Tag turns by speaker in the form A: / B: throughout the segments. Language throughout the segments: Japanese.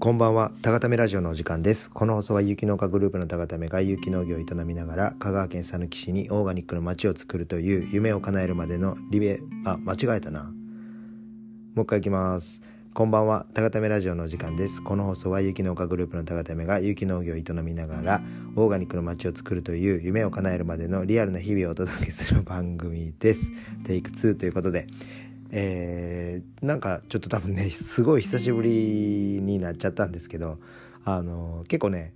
A: こんばんは、たがためラジオのお時間です。この放送は有機農家グループのたがためが有機農業を営みながら、香川県佐木市にオーガニックの街を作るという夢を叶えるまでのリベ、あ、間違えたな。もう一回いきます。こんばんは、たがためラジオのお時間です。この放送は有機農家グループのたがためが有機農業を営みながら、オーガニックの街を作るという夢を叶えるまでのリアルな日々をお届けする番組です。テイク2ということで、えー、なんかちょっと多分ねすごい久しぶりになっちゃったんですけどあの結構ね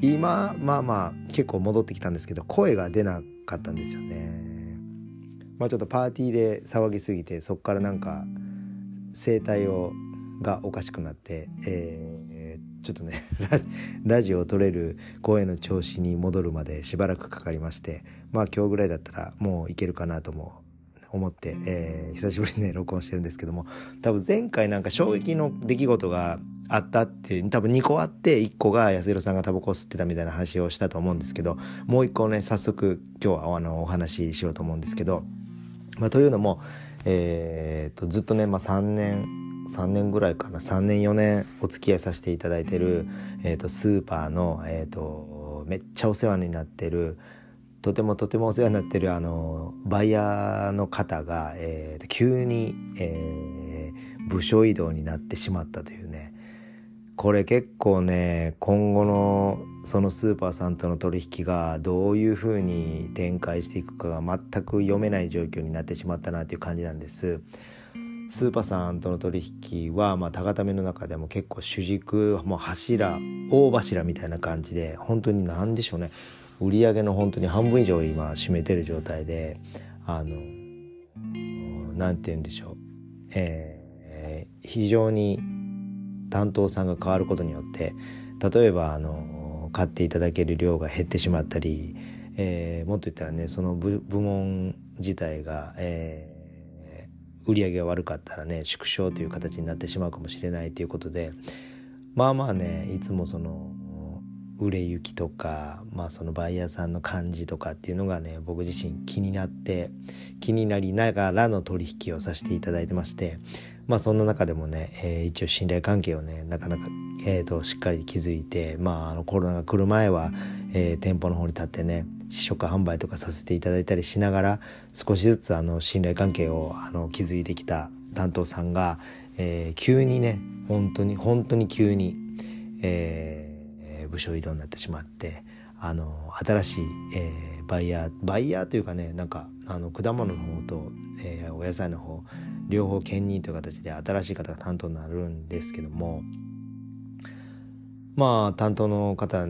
A: 今まあまあ結構戻ってきたんですけど声が出なかったんですよね。まあちょっとパーティーで騒ぎすぎてそっからなんか声帯をがおかしくなって、えー、ちょっとね ラジオを撮れる声の調子に戻るまでしばらくかかりましてまあ今日ぐらいだったらもういけるかなとも思って、えー、久しぶりにね録音してるんですけども多分前回なんか衝撃の出来事があったって多分2個あって1個が安弘さんがタバコを吸ってたみたいな話をしたと思うんですけどもう1個ね早速今日はあのお話ししようと思うんですけど、まあ、というのも、えーと、ずっとね、まあ、3年3年ぐらいかな3年4年お付き合いさせていただいてる、えーと、スーパーの、えーとめっちゃお世話になってるとてもとてもお世話になってるあのバイヤーの方が、えー、急に、えー、部署移動になってしまったというねこれ結構ね今後のそのスーパーさんとの取引がどういうふうに展開していくかが全く読めない状況になってしまったなという感じなんです。スーパーさんとの取引は、まあ、高ための中でも結構主軸もう柱大柱みたいな感じで本当に何でしょうね売り上げの本当に半分以上今占めてる状態であの何て言うんでしょう、えー、非常に担当さんが変わることによって例えばあの買っていただける量が減ってしまったり、えー、もっと言ったらねその部門自体が、えー、売り上げが悪かったらね縮小という形になってしまうかもしれないということでまあまあねいつもその売れ行きとか、まあ、そのバイヤーさんの感じとかっていうのがね僕自身気になって気になりながらの取引をさせていただいてましてまあそんな中でもね、えー、一応信頼関係をねなかなか、えーと、しっかり築いて、まあ、あのコロナが来る前は、えー、店舗の方に立ってね試食販売とかさせていただいたりしながら少しずつあの信頼関係をあの築いてきた担当さんが、えー、急にね本当に本当に急に、えー部署移動になってしまってあの新しい、えー、バイヤーバイヤーというかねなんかあの果物の方と、えー、お野菜の方両方兼任という形で新しい方が担当になるんですけどもまあ担当の方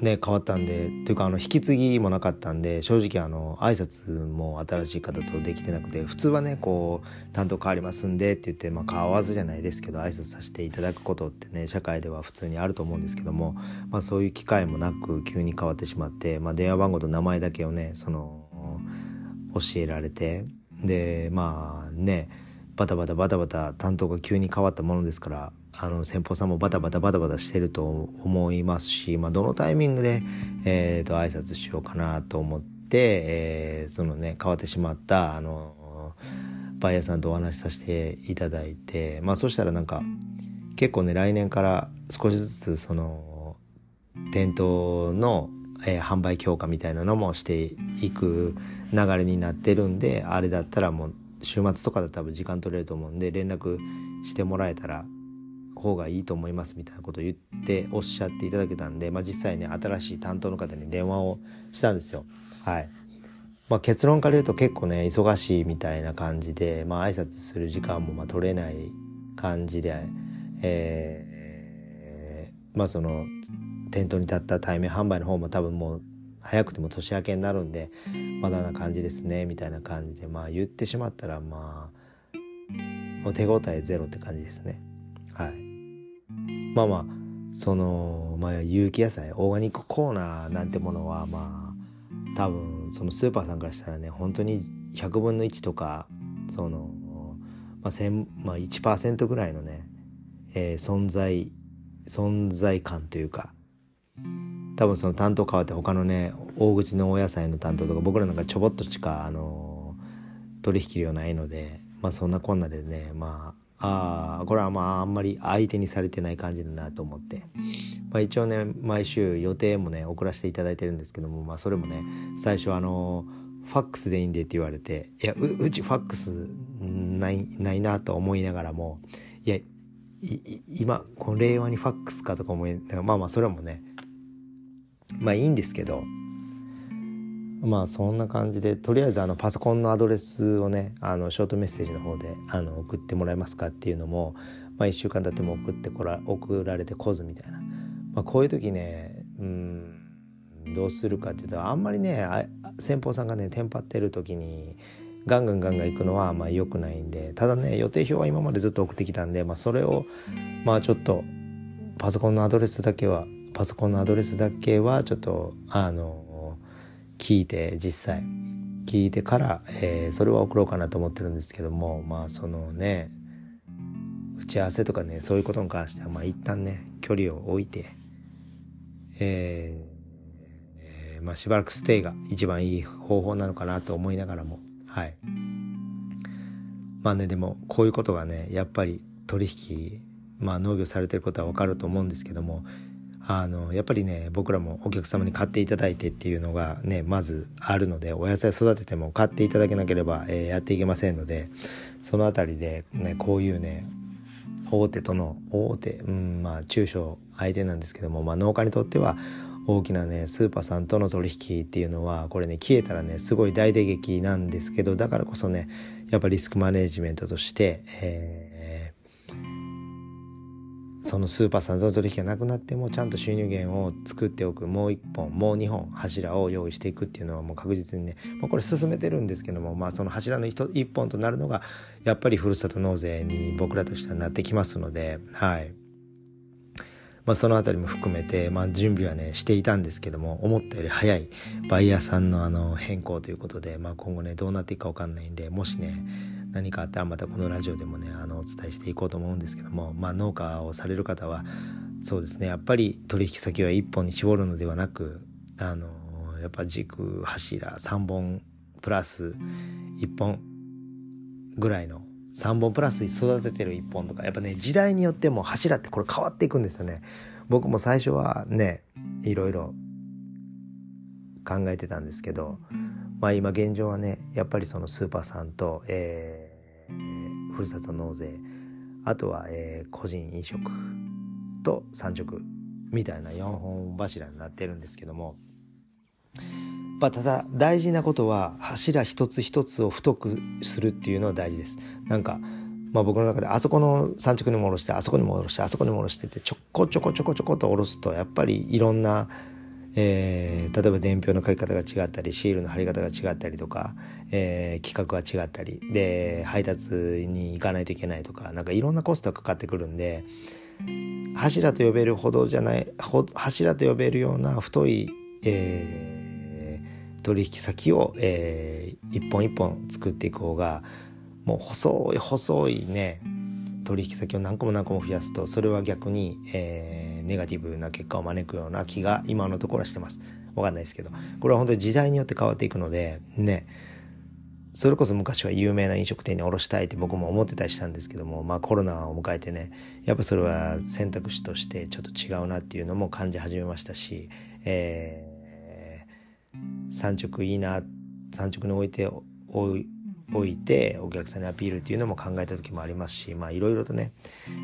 A: ね変わったんでというかあの引き継ぎもなかったんで正直あの挨拶も新しい方とできてなくて普通はねこう担当変わりますんでって言ってまあ変わずじゃないですけど挨拶させていただくことってね社会では普通にあると思うんですけども、まあ、そういう機会もなく急に変わってしまって、まあ、電話番号と名前だけをねその教えられてでまあねバタバタバタバタ担当が急に変わったものですからあの先方さんもバタバタバタバタしてると思いますし、まあ、どのタイミングで、えーと、挨拶しようかなと思って、えー、そのね変わってしまったあのバイヤーさんとお話しさせていただいて、まあ、そしたらなんか結構ね来年から少しずつその店頭の、えー、販売強化みたいなのもしていく流れになってるんであれだったらもう週末とかだったら多分時間取れると思うんで連絡してもらえたら方がいいと思いますみたいなことを言っておっしゃっていただけたんで、まあ、実際ね新しい担当の方に電話をしたんですよ。はい。まあ、結論から言うと結構ね忙しいみたいな感じで、まあ挨拶する時間もまあ取れない感じで、えー、まあその店頭に立った対面販売の方も多分もう早くても年明けになるんでまだな感じですねみたいな感じでまあ言ってしまったらまあもう手応えゼロって感じですね。はい。まあまあその、まあ、有機野菜オーガニックコーナーなんてものはまあ多分そのスーパーさんからしたらね本当に100分の1とかその、まあまあ、1%ぐらいのね、えー、存在存在感というか多分その担当変わって他のね大口のお野菜の担当とか僕らなんかちょぼっとしかあの取引量ないのでまあそんなこんなでねまああこれはまああんまり相手にされてない感じだなと思って、まあ、一応ね毎週予定もね送らせていただいてるんですけども、まあ、それもね最初あのファックスでいいんでって言われていやうちファックスないないなと思いながらもいや今この令和にファックスかとか思いながらまあまあそれもねまあいいんですけどまあそんな感じでとりあえずあのパソコンのアドレスをねあのショートメッセージの方であの送ってもらえますかっていうのも、まあ、1週間経っても送ってこら送られてこずみたいな、まあ、こういう時ねうんどうするかっていうとあんまりね先方さんがねテンパってる時にガンガンガンガン行くのはまあ良くないんでただね予定表は今までずっと送ってきたんで、まあ、それをまあちょっとパソコンのアドレスだけはパソコンのアドレスだけはちょっとあの聞いて実際。聞いてから、えー、それは送ろうかなと思ってるんですけどもまあそのね打ち合わせとかねそういうことに関してはまあ一旦ね距離を置いてえー、まあしばらくステイが一番いい方法なのかなと思いながらもはい。まあねでもこういうことがねやっぱり取引まあ農業されてることは分かると思うんですけどもあのやっぱりね僕らもお客様に買っていただいてっていうのがねまずあるのでお野菜育てても買っていただけなければ、えー、やっていけませんのでその辺りで、ね、こういうね大手との大手、うんまあ、中小相手なんですけども、まあ、農家にとっては大きなねスーパーさんとの取引っていうのはこれね消えたらねすごい大打撃なんですけどだからこそねやっぱリスクマネジメントとして、えーそのスーパーさんとの取引がなくなってもちゃんと収入源を作っておくもう1本もう2本柱を用意していくっていうのはもう確実にね、まあ、これ進めてるんですけども、まあ、その柱の 1, 1本となるのがやっぱりふるさと納税に僕らとしてはなってきますのではい。まあ、その辺りも含めて、まあ、準備はねしていたんですけども思ったより早いバイヤーさんのあの変更ということで、まあ、今後ねどうなっていくか分かんないんでもしね何かあったらまたこのラジオでもねあのお伝えしていこうと思うんですけども、まあ、農家をされる方はそうですねやっぱり取引先は1本に絞るのではなくあのやっぱ軸柱3本プラス1本ぐらいの3本プラス育ててる1本とかやっぱね時代によっても柱ってこれ変わっていくんですよね。僕も最初はねいろいろ考えてたんですけどまあ今現状はねやっぱりそのスーパーさんと、えー、ふるさと納税あとは、えー、個人飲食と産直みたいな4本柱になってるんですけども、まあ、ただ大事なことは柱一つ一つを太くするっていうのは大事です。なんかまあ、僕の中であそこの産直にも下ろしてあそこにも下ろしてあそこにも下ろしてってちょこちょこちょこちょこと下ろすとやっぱりいろんなえー、例えば伝票の書き方が違ったりシールの貼り方が違ったりとか、えー、企画が違ったりで配達に行かないといけないとかなんかいろんなコストがかかってくるんで柱と呼べるほどじゃない柱と呼べるような太い、えー、取引先を、えー、一本一本作っていく方がもう細い細いね取引先を何個も何個も増やすとそれは逆に、えー、ネガティブな結果を招くような気が今のところはしてます。わかんないですけど。これは本当に時代によって変わっていくので、ね。それこそ昔は有名な飲食店に卸したいって僕も思ってたりしたんですけども、まあコロナを迎えてね、やっぱそれは選択肢としてちょっと違うなっていうのも感じ始めましたし、えー、産直いいな、産直に置いて、おい置いてお客さんにアピールっていうのも考えた時もありますしまあいろいろとね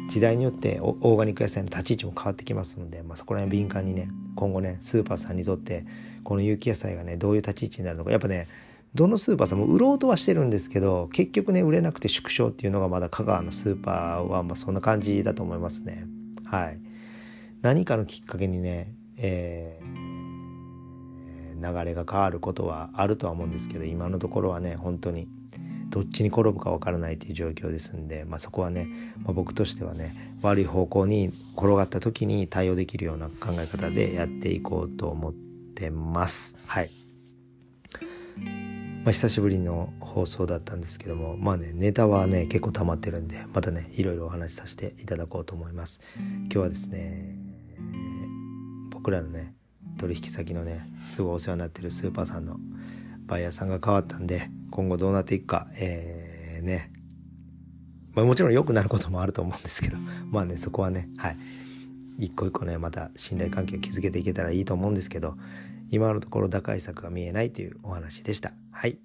A: 時代によってオーガニック野菜の立ち位置も変わってきますので、まあ、そこら辺敏感にね今後ねスーパーさんにとってこの有機野菜がねどういう立ち位置になるのか。やっぱねどのスーパーさんも売ろうとはしてるんですけど結局ね売れなくて縮小っていうのがまだ香川のスーパーはまあそんな感じだと思いますねはい何かのきっかけにね、えー、流れが変わることはあるとは思うんですけど今のところはね本当にどっちに転ぶかわからないという状況ですんで、まあ、そこはね、まあ、僕としてはね悪い方向に転がった時に対応できるような考え方でやっていこうと思ってます。はいまあ、久しぶりの放送だったんですけどもまあねネタはね結構溜まってるんでまたねいろいろお話しさせていただこうと思います今日はですね僕らのね取引先のねすごいお世話になってるスーパーさんのバイヤーさんが変わったんで今後どうなっていくか、えー、ね、まあ、もちろん良くなることもあると思うんですけど、まあね、そこはね、はい。一個一個ね、また信頼関係を築けていけたらいいと思うんですけど、今のところ打開策が見えないというお話でした。はい。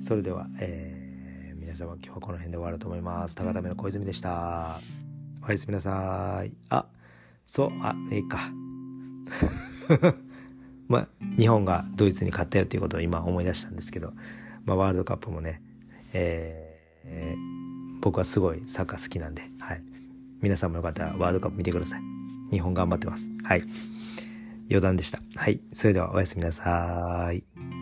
A: それでは、えー、皆様今日はこの辺で終わると思います。高田目の小泉でした。おやすみなさい。あ、そう、あ、ええか。まあ、日本がドイツに勝ったよっていうことを今思い出したんですけど、まあ、ワールドカップもね、えー、僕はすごいサッカー好きなんで、はい。皆さんもよかったらワールドカップ見てください。日本頑張ってます。はい。余談でした。はい。それではおやすみなさい。